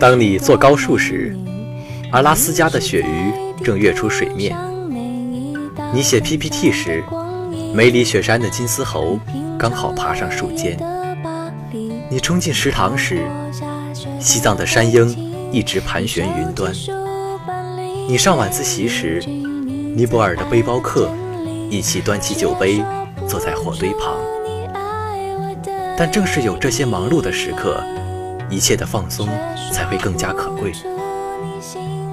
当你坐高树时，阿拉斯加的鳕鱼正跃出水面；你写 PPT 时，梅里雪山的金丝猴刚好爬上树尖；你冲进食堂时，西藏的山鹰一直盘旋云端；你上晚自习时，尼泊尔的背包客一起端起酒杯，坐在火堆旁。但正是有这些忙碌的时刻，一切的放松才会更加可贵。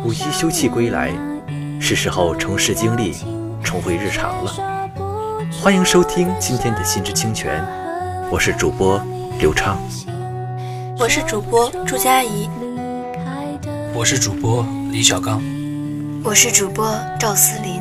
五一休憩归来，是时候重拾精力，重回日常了。欢迎收听今天的心之清泉，我是主播刘畅，我是主播朱佳怡，我是主播李小刚，我是主播赵思林。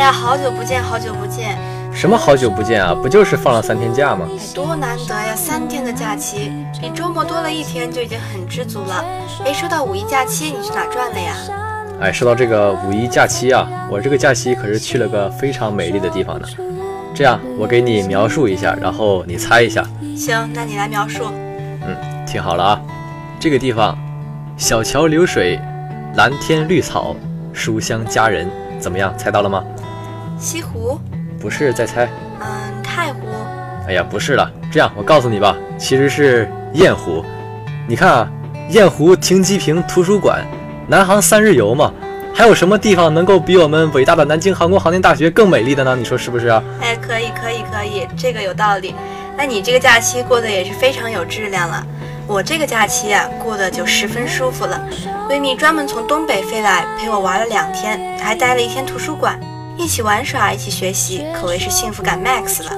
呀，好久不见，好久不见！什么好久不见啊？不就是放了三天假吗？多难得呀，三天的假期，比周末多了一天就已经很知足了。哎，说到五一假期，你去哪转了呀？哎，说到这个五一假期啊，我这个假期可是去了个非常美丽的地方呢。这样，我给你描述一下，然后你猜一下。行，那你来描述。嗯，听好了啊，这个地方，小桥流水，蓝天绿草，书香佳人，怎么样？猜到了吗？西湖不是，再猜。嗯，太湖。哎呀，不是了。这样，我告诉你吧，其实是雁湖。你看啊，雁湖、停机坪图书馆、南航三日游嘛，还有什么地方能够比我们伟大的南京航空航天大学更美丽的呢？你说是不是啊？哎，可以，可以，可以，这个有道理。那你这个假期过得也是非常有质量了。我这个假期啊，过得就十分舒服了。闺蜜专门从东北飞来陪我玩了两天，还待了一天图书馆。一起玩耍，一起学习，可谓是幸福感 max 了。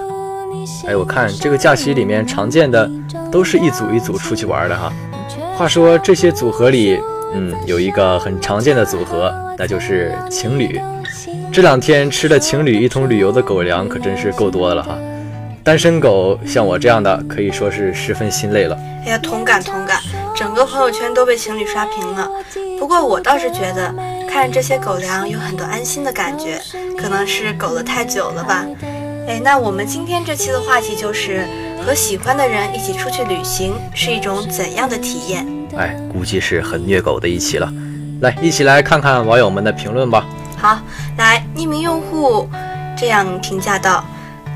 哎，我看这个假期里面常见的都是一组一组出去玩的哈。话说这些组合里，嗯，有一个很常见的组合，那就是情侣。这两天吃了情侣一同旅游的狗粮可真是够多的了哈。单身狗像我这样的可以说是十分心累了。哎呀，同感同感，整个朋友圈都被情侣刷屏了。不过我倒是觉得。看这些狗粮，有很多安心的感觉，可能是狗了太久了吧。哎，那我们今天这期的话题就是和喜欢的人一起出去旅行是一种怎样的体验？哎，估计是很虐狗的一期了。来，一起来看看网友们的评论吧。好，来，匿名用户这样评价道：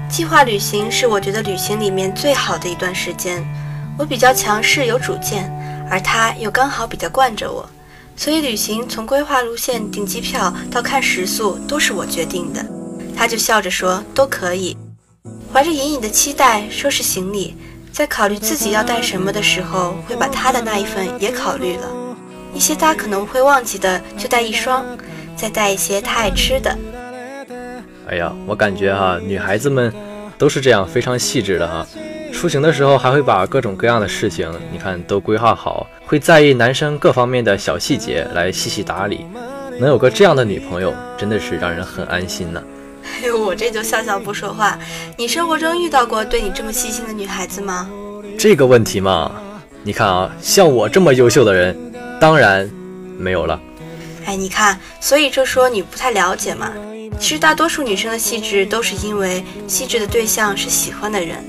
计划旅行是我觉得旅行里面最好的一段时间。我比较强势有主见，而他又刚好比较惯着我。所以旅行从规划路线、订机票到看食宿都是我决定的，他就笑着说都可以。怀着隐隐的期待收拾行李，在考虑自己要带什么的时候，会把他的那一份也考虑了。一些他可能会忘记的就带一双，再带一些他爱吃的。哎呀，我感觉哈，女孩子们都是这样，非常细致的哈。出行的时候还会把各种各样的事情，你看都规划好，会在意男生各方面的小细节来细细打理。能有个这样的女朋友，真的是让人很安心呢。哎呦，我这就笑笑不说话。你生活中遇到过对你这么细心的女孩子吗？这个问题嘛，你看啊，像我这么优秀的人，当然没有了。哎，你看，所以就说你不太了解嘛。其实大多数女生的细致，都是因为细致的对象是喜欢的人。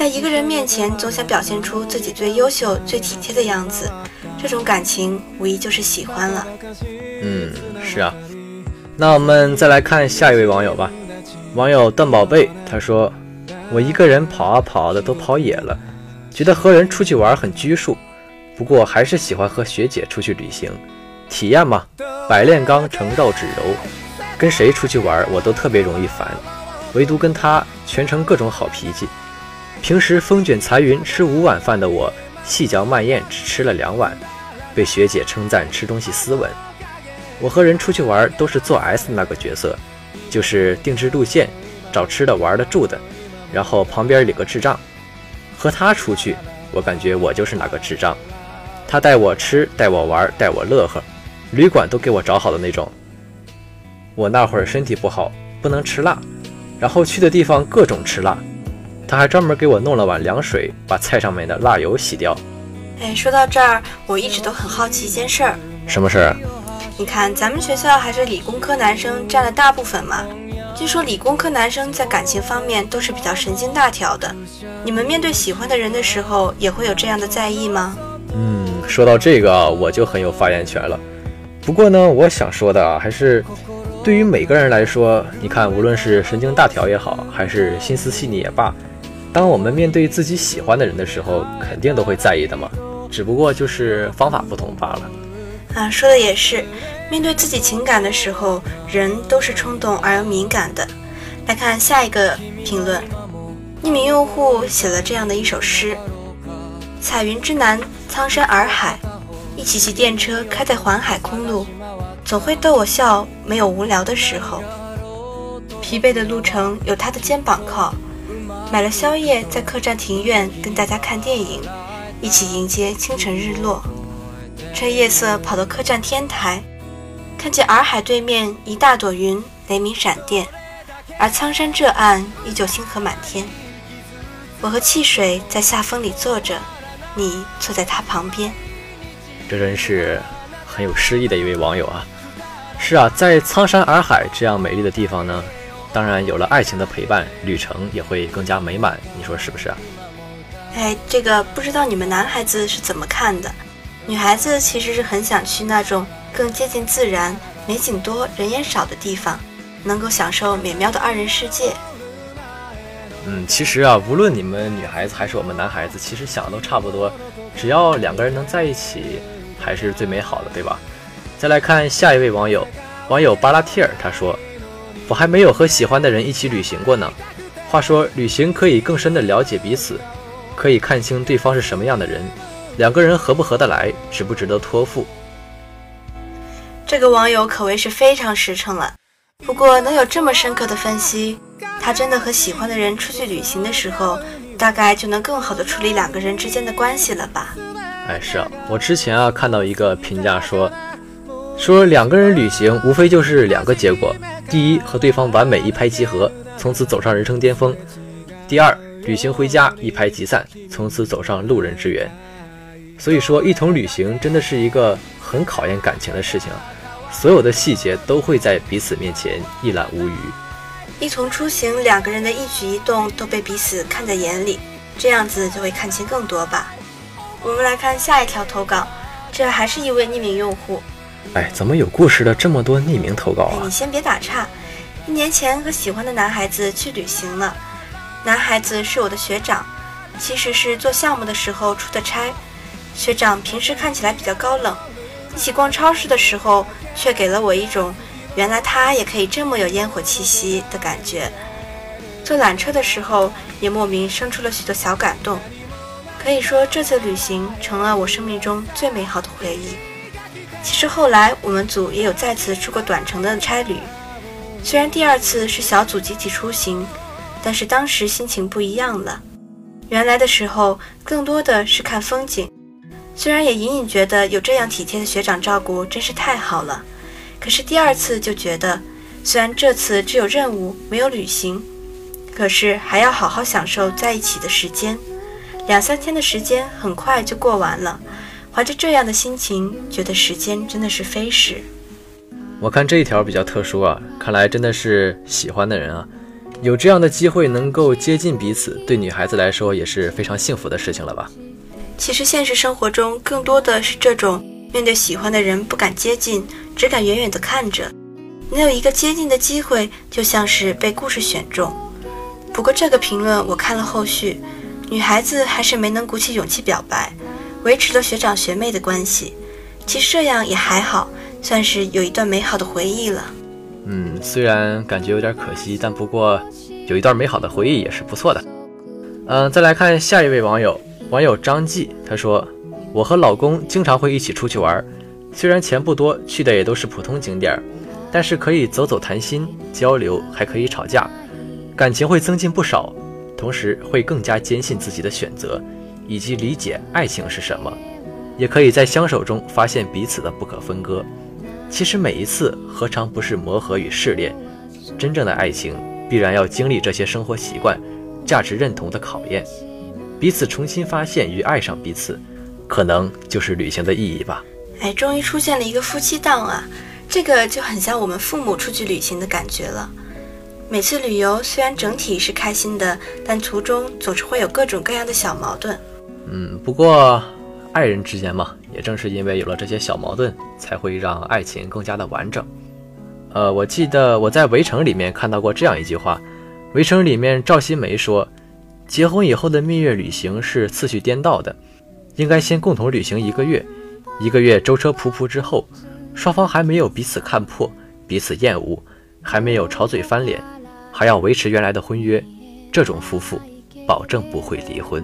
在一个人面前，总想表现出自己最优秀、最体贴的样子，这种感情无疑就是喜欢了。嗯，是啊。那我们再来看下一位网友吧。网友段宝贝他说：“我一个人跑啊跑的都跑野了，觉得和人出去玩很拘束。不过还是喜欢和学姐出去旅行，体验嘛，百炼钢成绕指柔。跟谁出去玩我都特别容易烦，唯独跟他全程各种好脾气。”平时风卷残云吃五碗饭的我，细嚼慢咽只吃了两碗，被学姐称赞吃东西斯文。我和人出去玩都是做 S 那个角色，就是定制路线，找吃的、玩的、住的，然后旁边有个智障。和他出去，我感觉我就是那个智障。他带我吃，带我玩，带我乐呵，旅馆都给我找好的那种。我那会儿身体不好，不能吃辣，然后去的地方各种吃辣。他还专门给我弄了碗凉水，把菜上面的辣油洗掉。哎，说到这儿，我一直都很好奇一件事儿。什么事儿？你看，咱们学校还是理工科男生占了大部分嘛。据说理工科男生在感情方面都是比较神经大条的。你们面对喜欢的人的时候，也会有这样的在意吗？嗯，说到这个，我就很有发言权了。不过呢，我想说的啊，还是对于每个人来说，你看，无论是神经大条也好，还是心思细腻也罢，当我们面对自己喜欢的人的时候，肯定都会在意的嘛。只不过就是方法不同罢了。啊，说的也是。面对自己情感的时候，人都是冲动而又敏感的。来看下一个评论，匿名用户写了这样的一首诗：彩云之南，苍山洱海，一起骑电车开在环海公路，总会逗我笑，没有无聊的时候。疲惫的路程有他的肩膀靠，买了宵夜在客栈庭院跟大家看电影，一起迎接清晨日落。趁夜色跑到客栈天台。看见洱海对面一大朵云，雷鸣闪电，而苍山这岸依旧星河满天。我和汽水在夏风里坐着，你坐在他旁边。这真是很有诗意的一位网友啊！是啊，在苍山洱海这样美丽的地方呢，当然有了爱情的陪伴，旅程也会更加美满。你说是不是啊？哎，这个不知道你们男孩子是怎么看的？女孩子其实是很想去那种。更接近自然、美景多、人烟少的地方，能够享受美妙的二人世界。嗯，其实啊，无论你们女孩子还是我们男孩子，其实想的都差不多，只要两个人能在一起，还是最美好的，对吧？再来看下一位网友，网友巴拉提尔，他说：“我还没有和喜欢的人一起旅行过呢。话说，旅行可以更深的了解彼此，可以看清对方是什么样的人，两个人合不合得来，值不值得托付。”这个网友可谓是非常实诚了，不过能有这么深刻的分析，他真的和喜欢的人出去旅行的时候，大概就能更好的处理两个人之间的关系了吧？哎，是啊，我之前啊看到一个评价说，说两个人旅行无非就是两个结果：第一，和对方完美一拍即合，从此走上人生巅峰；第二，旅行回家一拍即散，从此走上路人之缘。所以说，一同旅行真的是一个很考验感情的事情。所有的细节都会在彼此面前一览无余。一同出行，两个人的一举一动都被彼此看在眼里，这样子就会看清更多吧。我们来看下一条投稿，这还是一位匿名用户。哎，怎么有故事的这么多匿名投稿啊？你先别打岔。一年前和喜欢的男孩子去旅行了，男孩子是我的学长，其实是做项目的时候出的差。学长平时看起来比较高冷。一起逛超市的时候，却给了我一种原来他也可以这么有烟火气息的感觉。坐缆车的时候，也莫名生出了许多小感动。可以说，这次旅行成了我生命中最美好的回忆。其实后来我们组也有再次出过短程的差旅，虽然第二次是小组集体出行，但是当时心情不一样了。原来的时候，更多的是看风景。虽然也隐隐觉得有这样体贴的学长照顾真是太好了，可是第二次就觉得，虽然这次只有任务没有旅行，可是还要好好享受在一起的时间。两三天的时间很快就过完了，怀着这样的心情，觉得时间真的是飞逝。我看这一条比较特殊啊，看来真的是喜欢的人啊，有这样的机会能够接近彼此，对女孩子来说也是非常幸福的事情了吧。其实现实生活中更多的是这种面对喜欢的人不敢接近，只敢远远地看着。能有一个接近的机会，就像是被故事选中。不过这个评论我看了后续，女孩子还是没能鼓起勇气表白，维持了学长学妹的关系。其实这样也还好，算是有一段美好的回忆了。嗯，虽然感觉有点可惜，但不过有一段美好的回忆也是不错的。嗯，再来看下一位网友。网友张继他说：“我和老公经常会一起出去玩，虽然钱不多，去的也都是普通景点，但是可以走走谈心、交流，还可以吵架，感情会增进不少。同时会更加坚信自己的选择，以及理解爱情是什么，也可以在相守中发现彼此的不可分割。其实每一次何尝不是磨合与试炼？真正的爱情必然要经历这些生活习惯、价值认同的考验，彼此重新发现与爱上彼此，可能就是旅行的意义吧。哎，终于出现了一个夫妻档啊！这个就很像我们父母出去旅行的感觉了。每次旅游虽然整体是开心的，但途中总是会有各种各样的小矛盾。嗯，不过爱人之间嘛，也正是因为有了这些小矛盾，才会让爱情更加的完整。呃，我记得我在《围城》里面看到过这样一句话，《围城》里面赵新梅说，结婚以后的蜜月旅行是次序颠倒的，应该先共同旅行一个月，一个月舟车仆仆之后。双方还没有彼此看破、彼此厌恶，还没有吵嘴翻脸，还要维持原来的婚约，这种夫妇保证不会离婚。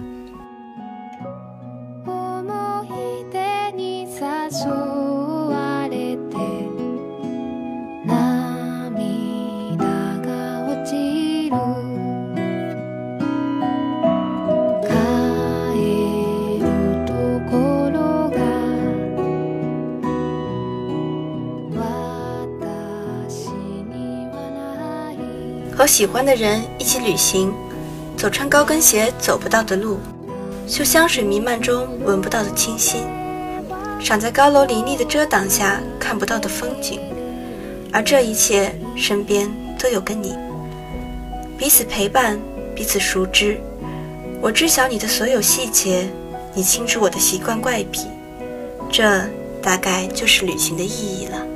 和喜欢的人一起旅行，走穿高跟鞋走不到的路，嗅香水弥漫中闻不到的清新，赏在高楼林立的遮挡下看不到的风景，而这一切身边都有个你，彼此陪伴，彼此熟知，我知晓你的所有细节，你清楚我的习惯怪癖，这大概就是旅行的意义了。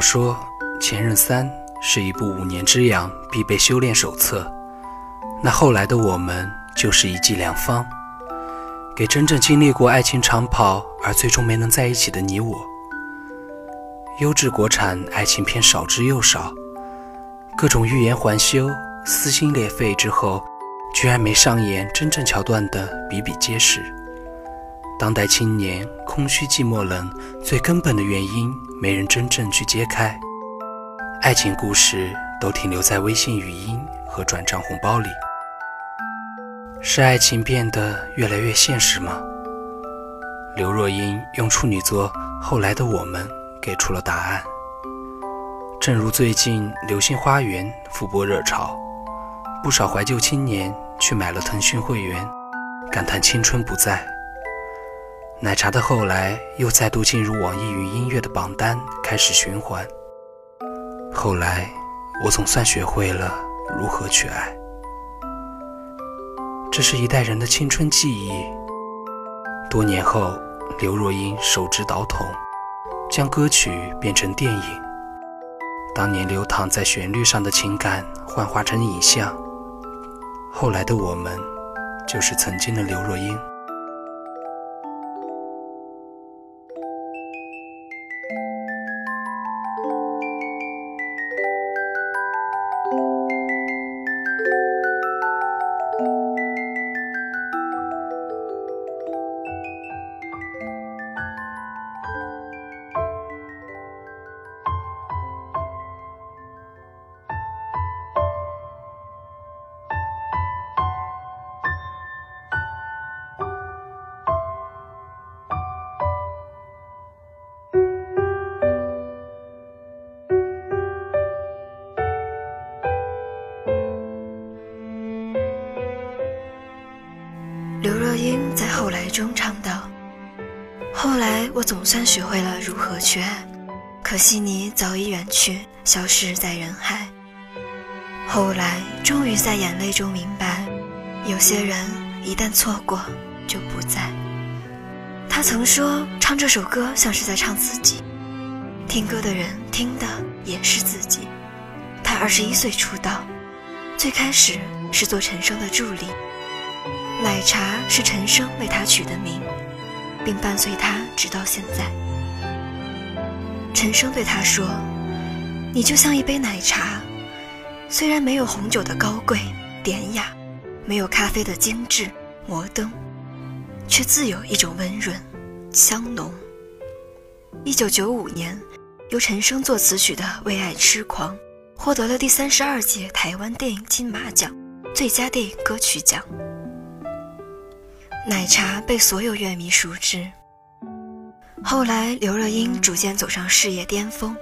说《前任三》是一部五年之痒必备修炼手册，那后来的我们就是一剂良方，给真正经历过爱情长跑而最终没能在一起的你我。优质国产爱情片少之又少，各种欲言还休、撕心裂肺之后，居然没上演真正桥段的比比皆是。当代青年空虚、寂寞、冷，最根本的原因没人真正去揭开。爱情故事都停留在微信语音和转账红包里。是爱情变得越来越现实吗？刘若英用处女作《后来的我们》给出了答案。正如最近《流星花园》复播热潮，不少怀旧青年去买了腾讯会员，感叹青春不在。奶茶的后来又再度进入网易云音乐的榜单，开始循环。后来，我总算学会了如何去爱。这是一代人的青春记忆。多年后，刘若英手执导筒，将歌曲变成电影。当年流淌在旋律上的情感幻化成影像。后来的我们，就是曾经的刘若英。刘若英在后来中唱道：“后来我总算学会了如何去爱，可惜你早已远去，消失在人海。后来终于在眼泪中明白，有些人一旦错过，就不在。”他曾说，唱这首歌像是在唱自己，听歌的人听的也是自己。他二十一岁出道，最开始是做陈升的助理。奶茶是陈升为他取的名，并伴随他直到现在。陈升对他说：“你就像一杯奶茶，虽然没有红酒的高贵典雅，没有咖啡的精致摩登。”却自有一种温润、香浓。一九九五年，由陈升作词曲的《为爱痴狂》获得了第三十二届台湾电影金马奖最佳电影歌曲奖。奶茶被所有乐迷熟知。后来，刘若英逐渐走上事业巅峰，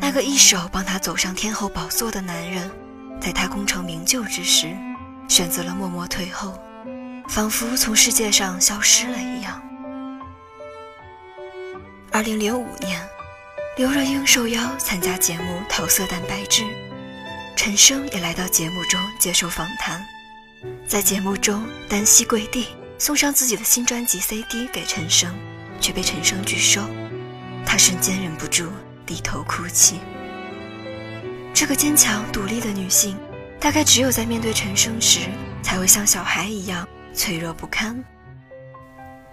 那个一手帮她走上天后宝座的男人，在她功成名就之时，选择了默默退后。仿佛从世界上消失了一样。二零零五年，刘若英受邀参加节目《桃色蛋白质》，陈升也来到节目中接受访谈。在节目中，单膝跪地送上自己的新专辑 CD 给陈升，却被陈升拒收。她瞬间忍不住低头哭泣。这个坚强独立的女性，大概只有在面对陈升时，才会像小孩一样。脆弱不堪，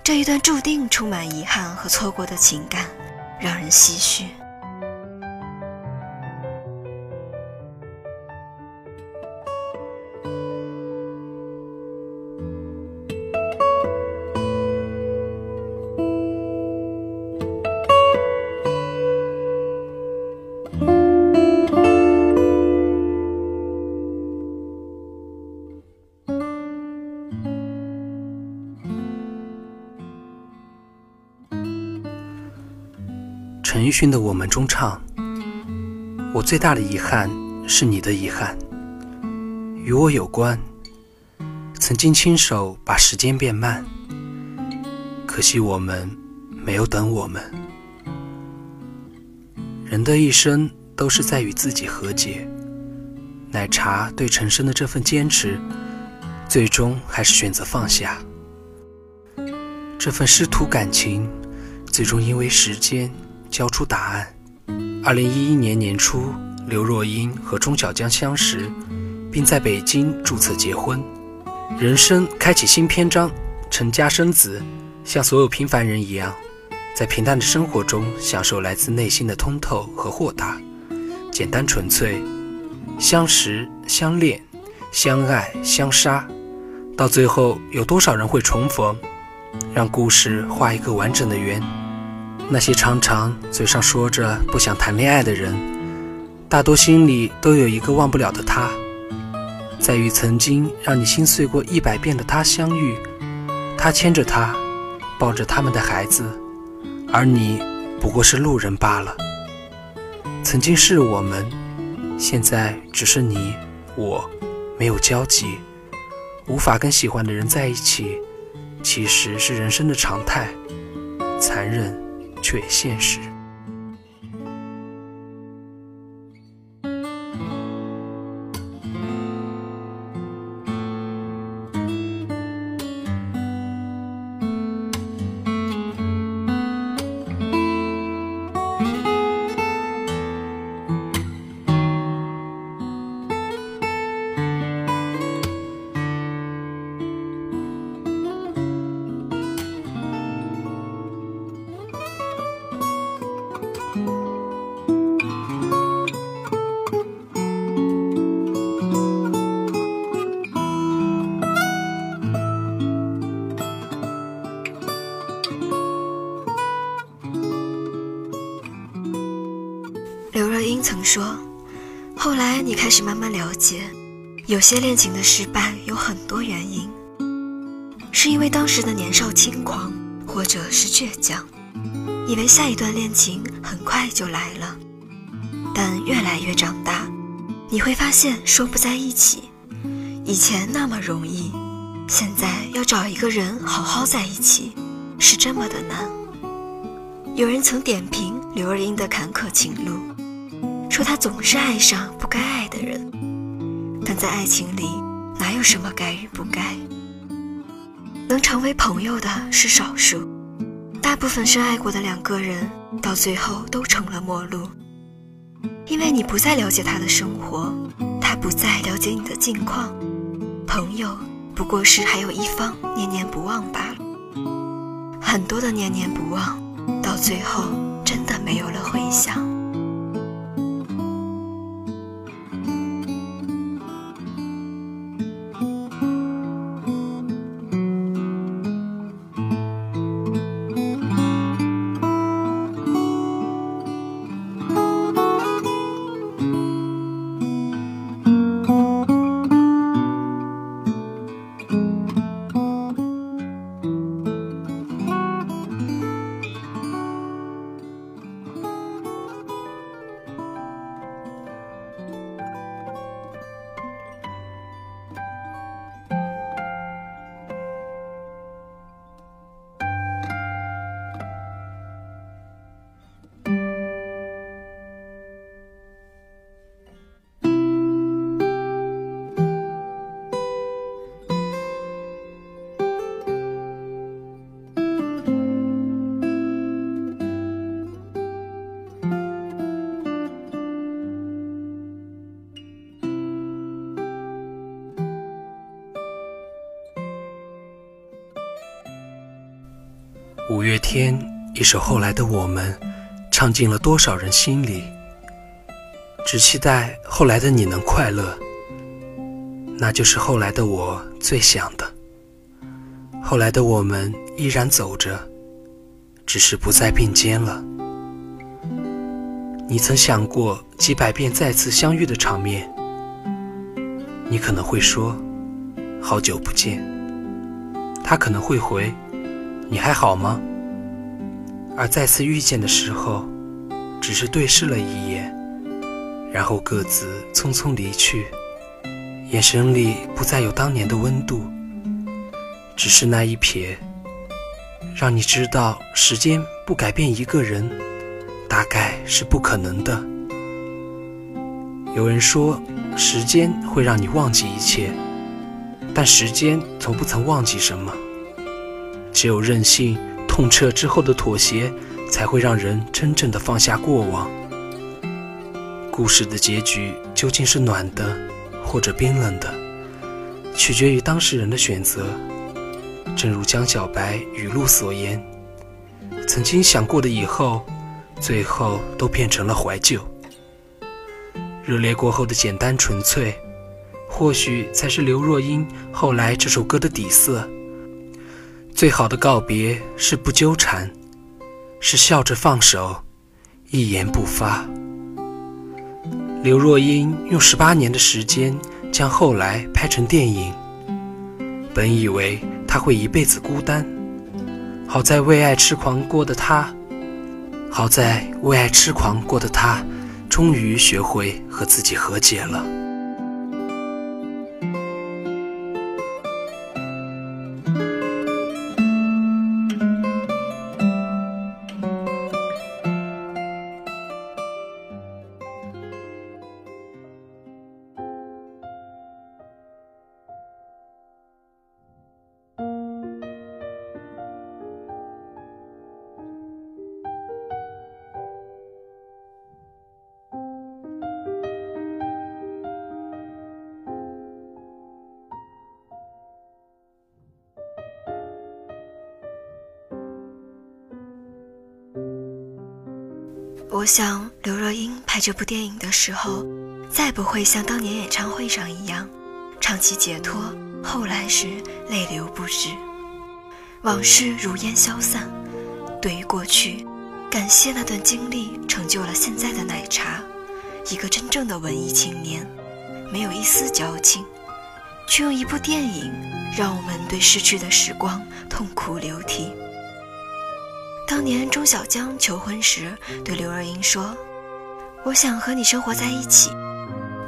这一段注定充满遗憾和错过的情感，让人唏嘘。陈奕迅的《我们》中唱：“我最大的遗憾是你的遗憾，与我有关。曾经亲手把时间变慢，可惜我们没有等我们。人的一生都是在与自己和解。奶茶对陈升的这份坚持，最终还是选择放下。这份师徒感情，最终因为时间。”交出答案。二零一一年年初，刘若英和钟小江相识，并在北京注册结婚，人生开启新篇章，成家生子，像所有平凡人一样，在平淡的生活中享受来自内心的通透和豁达，简单纯粹，相识、相恋、相爱、相杀，到最后有多少人会重逢，让故事画一个完整的圆。那些常常嘴上说着不想谈恋爱的人，大多心里都有一个忘不了的他。在与曾经让你心碎过一百遍的他相遇，他牵着她，抱着他们的孩子，而你不过是路人罢了。曾经是我们，现在只是你我，没有交集，无法跟喜欢的人在一起，其实是人生的常态，残忍。却现实。曾说，后来你开始慢慢了解，有些恋情的失败有很多原因，是因为当时的年少轻狂，或者是倔强，以为下一段恋情很快就来了。但越来越长大，你会发现说不在一起，以前那么容易，现在要找一个人好好在一起，是这么的难。有人曾点评刘若英的坎坷情路，说他总是爱上不该爱的人。但在爱情里，哪有什么该与不该？能成为朋友的是少数，大部分深爱过的两个人，到最后都成了陌路。因为你不再了解他的生活，他不再了解你的近况，朋友不过是还有一方念念不忘罢了。很多的念念不忘，到最后真的没有了回响。五月天一首《后来的我们》，唱进了多少人心里？只期待后来的你能快乐，那就是后来的我最想的。后来的我们依然走着，只是不再并肩了。你曾想过几百遍再次相遇的场面？你可能会说：“好久不见。”他可能会回。你还好吗？而再次遇见的时候，只是对视了一眼，然后各自匆匆离去，眼神里不再有当年的温度，只是那一瞥，让你知道时间不改变一个人，大概是不可能的。有人说，时间会让你忘记一切，但时间从不曾忘记什么。只有任性、痛彻之后的妥协，才会让人真正的放下过往。故事的结局究竟是暖的，或者冰冷的，取决于当事人的选择。正如江小白语录所言：“曾经想过的以后，最后都变成了怀旧。”热烈过后的简单纯粹，或许才是刘若英后来这首歌的底色。最好的告别是不纠缠，是笑着放手，一言不发。刘若英用十八年的时间将后来拍成电影，本以为她会一辈子孤单，好在为爱痴狂过的她，好在为爱痴狂过的她，终于学会和自己和解了。我想，刘若英拍这部电影的时候，再不会像当年演唱会上一样，唱起解脱，后来时泪流不止，往事如烟消散。对于过去，感谢那段经历成就了现在的奶茶，一个真正的文艺青年，没有一丝矫情，却用一部电影让我们对逝去的时光痛哭流涕。当年钟小江求婚时，对刘若英说：“我想和你生活在一起，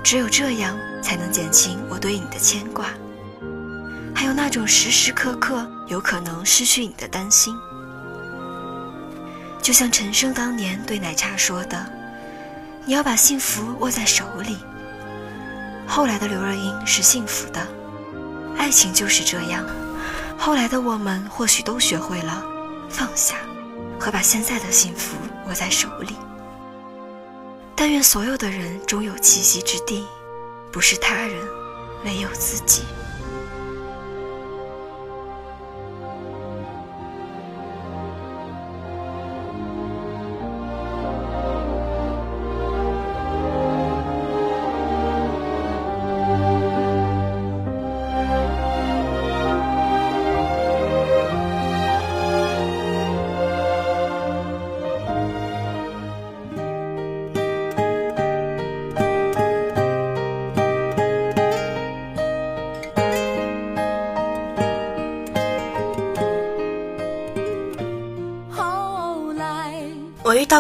只有这样才能减轻我对你的牵挂，还有那种时时刻刻有可能失去你的担心。”就像陈升当年对奶茶说的：“你要把幸福握在手里。”后来的刘若英是幸福的，爱情就是这样。后来的我们或许都学会了放下，和把现在的幸福握在手里。但愿所有的人终有栖息之地，不是他人，唯有自己。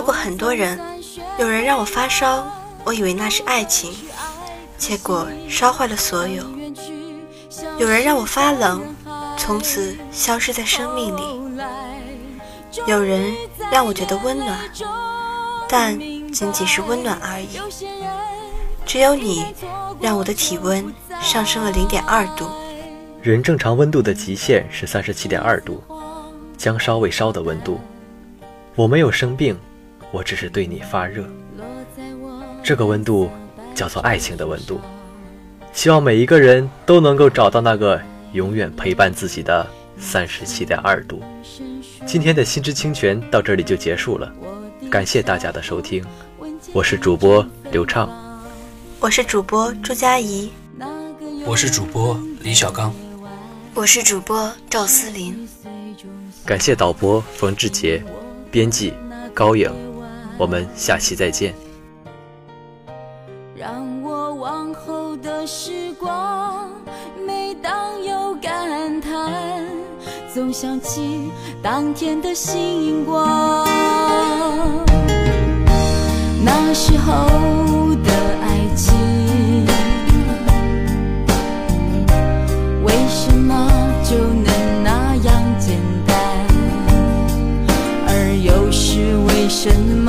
过很多人，有人让我发烧，我以为那是爱情，结果烧坏了所有；有人让我发冷，从此消失在生命里；有人让我觉得温暖，但仅仅是温暖而已。只有你，让我的体温上升了零点二度。人正常温度的极限是三十七点二度，将烧未烧的温度。我没有生病，我只是对你发热。这个温度叫做爱情的温度。希望每一个人都能够找到那个永远陪伴自己的三十七点二度。今天的心之清泉到这里就结束了，感谢大家的收听，我是主播刘畅，我是主播朱佳怡，我是主播李小刚，我是主播赵思林，感谢导播冯志杰。编辑高颖，我们下期再见。让我往后的时光，每当有感叹，总想起当天的星光。那时候的爱情，为什么就能那样简单？而又是为什么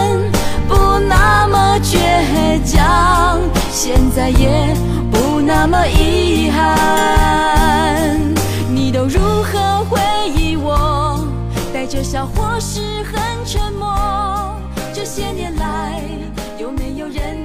倔强现在也不那么遗憾。你都如何回忆我带着笑或是很沉默这些年来有没有人